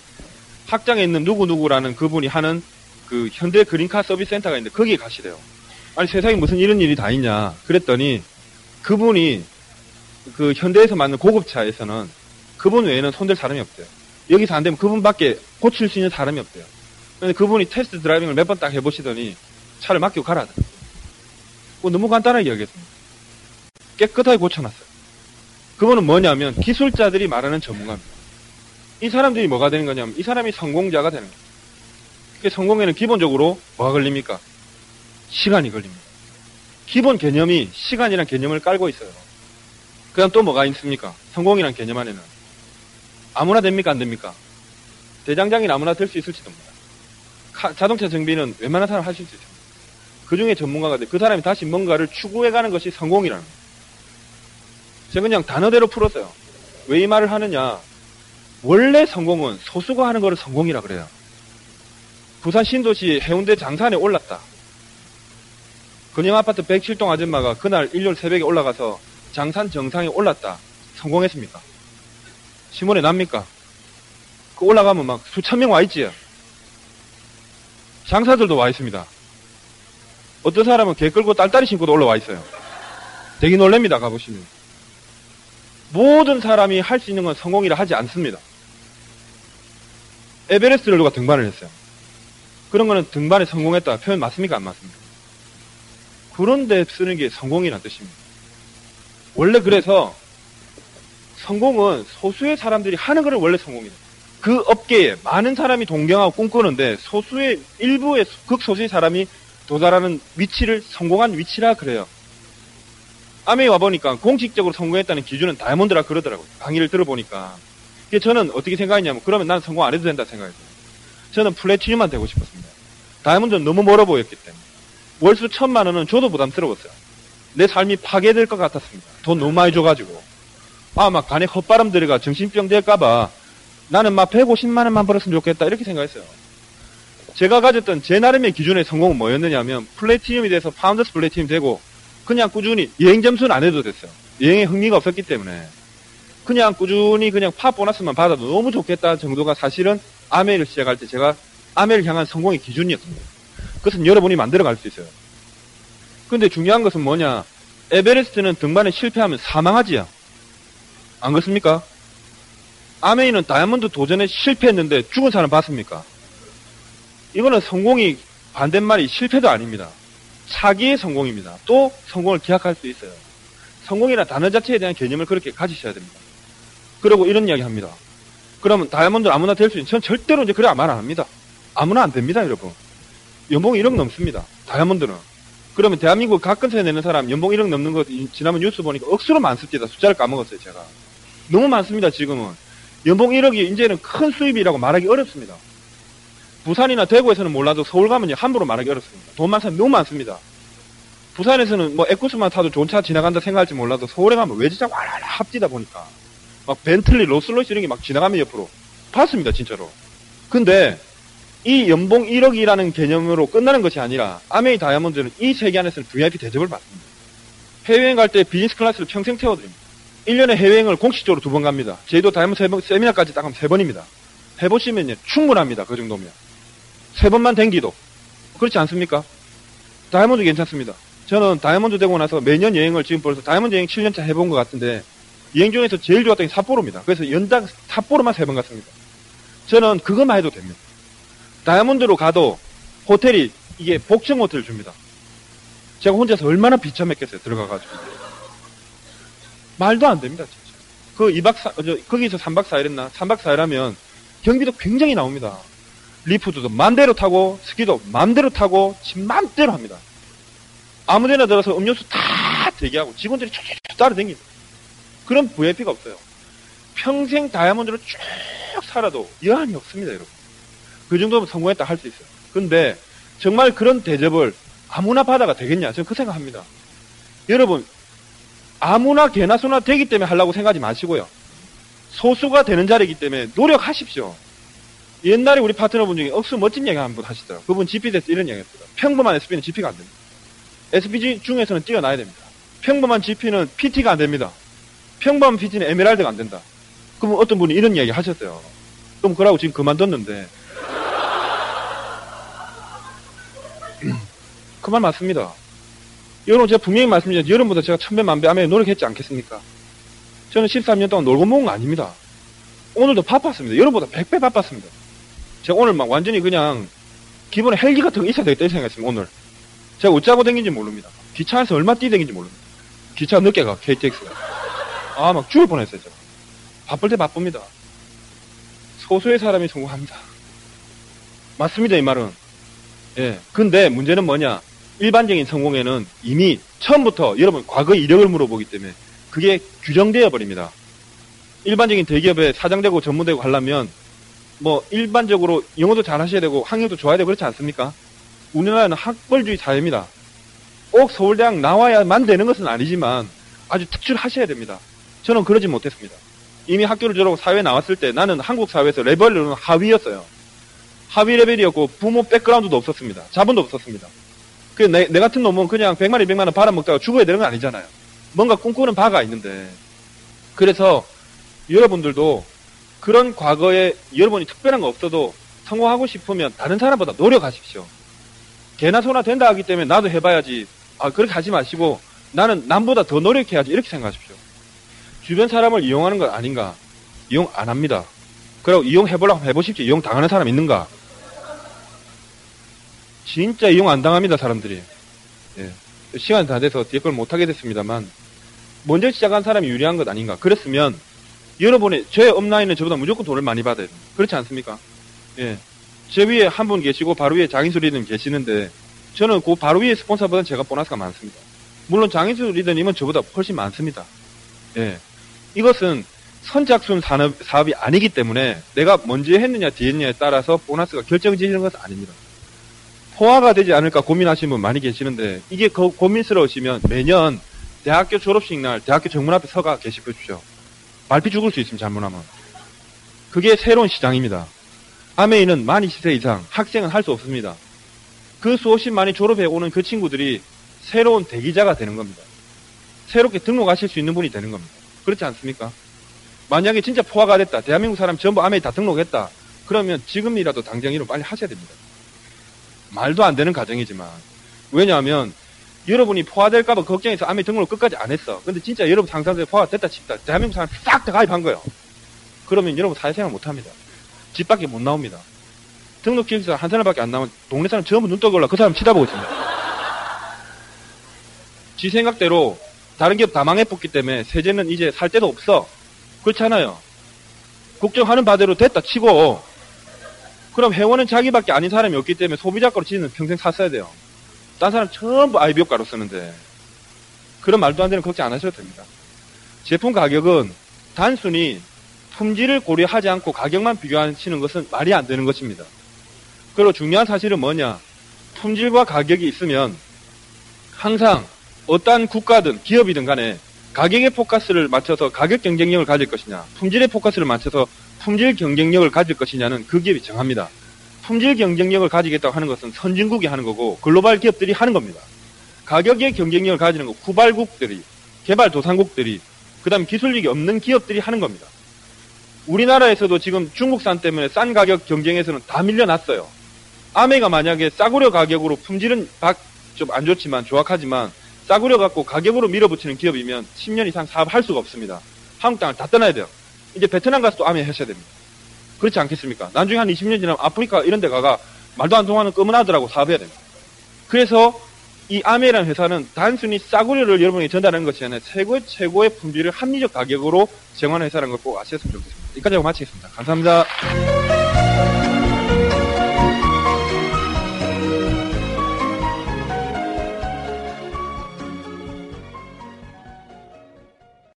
학장에 있는 누구누구라는 그분이 하는 그 현대 그린카 서비스 센터가 있는데 거기에 가시래요. 아니 세상에 무슨 이런 일이 다 있냐 그랬더니 그분이 그 현대에서 만든 고급차에서는 그분 외에는 손댈 사람이 없대요. 여기서 안 되면 그분밖에 고칠 수 있는 사람이 없대요. 근데 그분이 테스트 드라이빙을 몇 번 딱 해보시더니 차를 맡기고 가라. 뭐 너무 간단하게 이야기했습니다. 깨끗하게 고쳐놨어요. 그분은 뭐냐면 기술자들이 말하는 전문가입니다. 이 사람들이 뭐가 되는 거냐면 이 사람이 성공자가 되는 거예요. 그 성공에는 기본적으로 뭐가 걸립니까? 시간이 걸립니다. 기본 개념이 시간이란 개념을 깔고 있어요. 그 다음 또 뭐가 있습니까? 성공이란 개념 안에는. 아무나 됩니까? 안 됩니까? 대장장이 아무나 될 수 있을지도 모릅니다. 자동차 정비는 웬만한 사람 하실 수 있습니다. 그 중에 전문가가 돼. 그 사람이 다시 뭔가를 추구해가는 것이 성공이라는 거예요. 제가 그냥 단어대로 풀었어요. 왜 이 말을 하느냐? 원래 성공은 소수가 하는 거를 성공이라 그래요. 부산 신도시 해운대 장산에 올랐다. 근영 아파트 107동 아줌마가 그날 일요일 새벽에 올라가서 장산 정상에 올랐다. 성공했습니까? 신문에 납니까? 그 올라가면 막 수천 명 와 있지요. 장사들도 와 있습니다. 어떤 사람은 개 끌고 딸딸이 신고도 올라와 있어요. 되게 놀랍니다, 가보시면. 모든 사람이 할 수 있는 건 성공이라 하지 않습니다. 에베레스트를 누가 등반을 했어요. 그런 거는 등반에 성공했다. 표현 맞습니까? 안 맞습니까? 그런데 쓰는 게 성공이라는 뜻입니다. 원래 그래서 성공은 소수의 사람들이 하는 거를 원래 성공이에요. 그 업계에 많은 사람이 동경하고 꿈꾸는데 소수의 일부의 극소수의 사람이 도달하는 위치를 성공한 위치라 그래요. 암웨이 와보니까 공식적으로 성공했다는 기준은 다이아몬드라 그러더라고요. 강의를 들어보니까. 저는 어떻게 생각했냐면 그러면 난 성공 안 해도 된다 생각했어요. 저는 platinum만 되고 싶었습니다. 다이아몬드는 너무 멀어 보였기 때문에. 월수 천만 원은 저도 부담스러웠어요. 내 삶이 파괴될 것 같았습니다. 돈 너무 많이 줘가지고. 아, 막 간에 헛바람 들어가 정신병 될까봐 나는 막 150만 원만 벌었으면 좋겠다. 이렇게 생각했어요. 제가 가졌던 제 나름의 기준의 성공은 뭐였느냐면 platinum이 돼서 founders platinum 되고 그냥 꾸준히 여행 점수는 안 해도 됐어요. 여행에 흥미가 없었기 때문에 그냥 꾸준히 그냥 파 보너스만 받아도 너무 좋겠다 정도가 사실은 아메를 시작할 때 제가 아메를 향한 성공의 기준이었습니다. 그것은 여러분이 만들어갈 수 있어요. 근데 중요한 것은 뭐냐? 에베레스트는 등반에 실패하면 사망하지요. 안 그렇습니까? 아메이는 다이아몬드 도전에 실패했는데 죽은 사람 봤습니까? 이거는 성공이 반대말이 실패도 아닙니다. 차기의 성공입니다. 또 성공을 기약할 수 있어요. 성공이라 단어 자체에 대한 개념을 그렇게 가지셔야 됩니다. 그리고 이런 이야기 합니다. 그러면 다이아몬드 아무나 될 수 있는, 전 절대로 이제 그래 말 안 합니다. 아무나 안 됩니다, 여러분. 연봉이 1억 넘습니다. 다이아몬드는. 그러면 대한민국 가끔씩 내는 사람 연봉 1억 넘는 거 지난번 뉴스 보니까 억수로 많습니다. 숫자를 까먹었어요, 제가. 너무 많습니다, 지금은. 연봉 1억이 이제는 큰 수입이라고 말하기 어렵습니다. 부산이나 대구에서는 몰라도 서울 가면 함부로 말하기 어렵습니다. 돈 많은 사람 너무 많습니다. 부산에서는 뭐 에쿠스만 타도 좋은 차 지나간다 생각할지 몰라도 서울에 가면 외제차 와라라 합디다 보니까 막 벤틀리, 롤스로이스 이런 게 막 지나가면 옆으로. 봤습니다, 진짜로. 근데 이 연봉 1억이라는 개념으로 끝나는 것이 아니라 암웨이 다이아몬드는 이 세계 안에서는 VIP 대접을 받습니다. 해외여행 갈 때 비즈니스 클래스를 평생 태워드립니다. 1년에 해외여행을 공식적으로 두 번 갑니다. 제도 다이아몬드 세미나까지 딱 하면 세 번입니다. 해보시면요, 충분합니다. 그 정도면. 세 번만 댕기도. 그렇지 않습니까? 다이아몬드 괜찮습니다. 저는 다이아몬드 되고 나서 매년 여행을 지금 벌써 다이아몬드 여행 7년차 해본 것 같은데, 여행 중에서 제일 좋았던 게 삿포로입니다. 그래서 연장 삿포로만 세 번 갔습니다. 저는 그것만 해도 됩니다. 다이아몬드로 가도 호텔이 이게 복층 호텔 줍니다. 제가 혼자서 얼마나 비참했겠어요, 들어가가지고. 말도 안 됩니다, 진짜. 그 2박 4, 저, 거기서 3박 4일 했나? 3박 4일 하면 경비도 굉장히 나옵니다. 리프트도 맘대로 타고, 스키도 맘대로 타고, 집 맘대로 합니다. 아무 데나 들어서 음료수 다 대기하고, 직원들이 쭉 따라다닙니다. 그런 VIP가 없어요. 평생 다이아몬드로 쭉 살아도 여한이 없습니다, 여러분. 그 정도면 성공했다 할 수 있어요. 근데 정말 그런 대접을 아무나 받아가 되겠냐? 저는 그 생각합니다. 여러분, 아무나 개나 소나 되기 때문에 하려고 생각하지 마시고요. 소수가 되는 자리이기 때문에 노력하십시오. 옛날에 우리 파트너분 중에 억수 멋진 얘기 한 분 하시더라고요. 그분 GP에서 이런 얘기 했어요. 평범한 SP는 GP가 안 됩니다. SPG 중에서는 뛰어나야 됩니다. 평범한 GP는 PT가 안 됩니다. 평범한 PT는 에메랄드가 안 된다. 그럼 어떤 분이 이런 이야기 하셨어요. 그럼 그러고 지금 그만뒀는데. 그 말 맞습니다. 여러분 제가 분명히 말씀드렸죠. 여러분보다 제가 천배 만배 아메 노력했지 않겠습니까? 저는 13년 동안 놀고 먹은 거 아닙니다. 오늘도 바빴습니다. 여러분보다 100배 바빴습니다. 제가 오늘 막 완전히 그냥 기본에 헬기 같은 거 있어야 되겠다 이 생각했습니다. 오늘. 제가 어쩌고 댕긴지 모릅니다. 기차 안에서 얼마 뛰댕긴지 모릅니다. 기차 늦게 가, KTX가. 아, 막 죽을 뻔했어요, 제가. 바쁠 때 바쁩니다. 소수의 사람이 성공합니다. 맞습니다, 이 말은. 예. 근데 문제는 뭐냐? 일반적인 성공에는 이미 처음부터 여러분 과거 이력을 물어보기 때문에 그게 규정되어 버립니다. 일반적인 대기업에 사장되고 전무되고 하려면 뭐 일반적으로 영어도 잘 하셔야 되고 학력도 좋아야 되고 그렇지 않습니까? 우리나라는 학벌주의 사회입니다. 꼭 서울대학 나와야만 되는 것은 아니지만 아주 특출하셔야 됩니다. 저는 그러지 못했습니다. 이미 학교를 졸업하고 사회에 나왔을 때 나는 한국 사회에서 레벨로는 하위였어요. 하위 레벨이었고 부모 백그라운드도 없었습니다. 자본도 없었습니다. 그 내, 내 같은 놈은 그냥 100만 원, 200만 원 받아먹다가 죽어야 되는 건 아니잖아요. 뭔가 꿈꾸는 바가 있는데. 그래서 여러분들도 그런 과거에 여러분이 특별한 거 없어도 성공하고 싶으면 다른 사람보다 노력하십시오. 개나 소나 된다 하기 때문에 나도 해봐야지. 아, 그렇게 하지 마시고 나는 남보다 더 노력해야지. 이렇게 생각하십시오. 주변 사람을 이용하는 건 아닌가? 이용 안 합니다. 그리고 이용해보려고 해보십시오. 이용 당하는 사람 있는가? 진짜 이용 안 당합니다, 사람들이. 예. 시간이 다 돼서 뒤에 걸 못하게 됐습니다만, 먼저 시작한 사람이 유리한 것 아닌가. 그랬으면, 여러분의, 제 업라인은 저보다 무조건 돈을 많이 받아야 돼요. 그렇지 않습니까? 예. 제 위에 한 분 계시고, 바로 위에 장인수 리더님 계시는데, 저는 그 바로 위에 스폰서보다는 제가 보너스가 많습니다. 물론 장인수 리더님은 저보다 훨씬 많습니다. 예. 이것은 선착순 산업, 사업이 아니기 때문에 내가 먼저 했느냐 뒤에 했느냐에 따라서 보너스가 결정지는 것은 아닙니다. 포화가 되지 않을까 고민하시는 분 많이 계시는데 이게 고민스러우시면 매년 대학교 졸업식 날 대학교 정문 앞에 서가 계십시오. 말피 죽을 수 있으면 잘못하면. 그게 새로운 시장입니다. 아메이는 만 20세 이상 학생은 할 수 없습니다. 그 수없이 많이 졸업해 오는 그 친구들이 새로운 대기자가 되는 겁니다. 새롭게 등록하실 수 있는 분이 되는 겁니다. 그렇지 않습니까? 만약에 진짜 포화가 됐다. 대한민국 사람 전부 아메이 다 등록했다. 그러면 지금이라도 당장 이름 빨리 하셔야 됩니다. 말도 안 되는 가정이지만. 왜냐하면 여러분이 포화될까봐 걱정해서 아메 등록을 끝까지 안 했어. 근데 진짜 여러분 상상에 포화가 됐다 칩다. 대한민국 사람 싹 다 가입한 거예요. 그러면 여러분 사회생활 못 합니다. 집 밖에 못 나옵니다. 등록 기획서 한 사람밖에 안 나오면 동네 사람 전부 눈 떠올라 그 사람 치다보고 있습니다. 지 생각대로 다른 기업 다 망해붙기 때문에 세제는 이제 살 데도 없어. 그렇잖아요. 국정하는 바대로 됐다 치고 그럼 회원은 자기밖에 아닌 사람이 없기 때문에 소비자 거로 지는 평생 샀어야 돼요. 딴 사람 전부 IBO 가로 쓰는데 그런 말도 안 되는 걱정 안 하셔도 됩니다. 제품 가격은 단순히 품질을 고려하지 않고 가격만 비교하시는 것은 말이 안 되는 것입니다. 그리고 중요한 사실은 뭐냐? 품질과 가격이 있으면 항상 어떠한 국가든 기업이든 간에 가격의 포커스를 맞춰서 가격 경쟁력을 가질 것이냐, 품질의 포커스를 맞춰서 품질 경쟁력을 가질 것이냐는 그 기업이 정합니다. 품질 경쟁력을 가지겠다고 하는 것은 선진국이 하는 거고 글로벌 기업들이 하는 겁니다. 가격의 경쟁력을 가지는 거 후발국들이, 개발도상국들이, 그 다음 기술력이 없는 기업들이 하는 겁니다. 우리나라에서도 지금 중국산 때문에 싼 가격 경쟁에서는 다 밀려났어요. 아메가 만약에 싸구려 가격으로 품질은 좀 안 좋지만 조악하지만 싸구려 갖고 가격으로 밀어붙이는 기업이면 10년 이상 사업할 수가 없습니다. 한국 땅을 다 떠나야 돼요. 이제 베트남 가서 또 아메 하셔야 됩니다. 그렇지 않겠습니까? 나중에 한 20년 지나면 아프리카 이런 데 가가 말도 안 통하는 검은 아들하고 사업해야 됩니다. 그래서 이 아메라는 회사는 단순히 싸구려를 여러분에게 전달하는 것이 아니라 최고의 최고의 품질을 합리적 가격으로 정하는 회사라는 걸 꼭 아셨으면 좋겠습니다. 여기까지 하고 마치겠습니다. 감사합니다.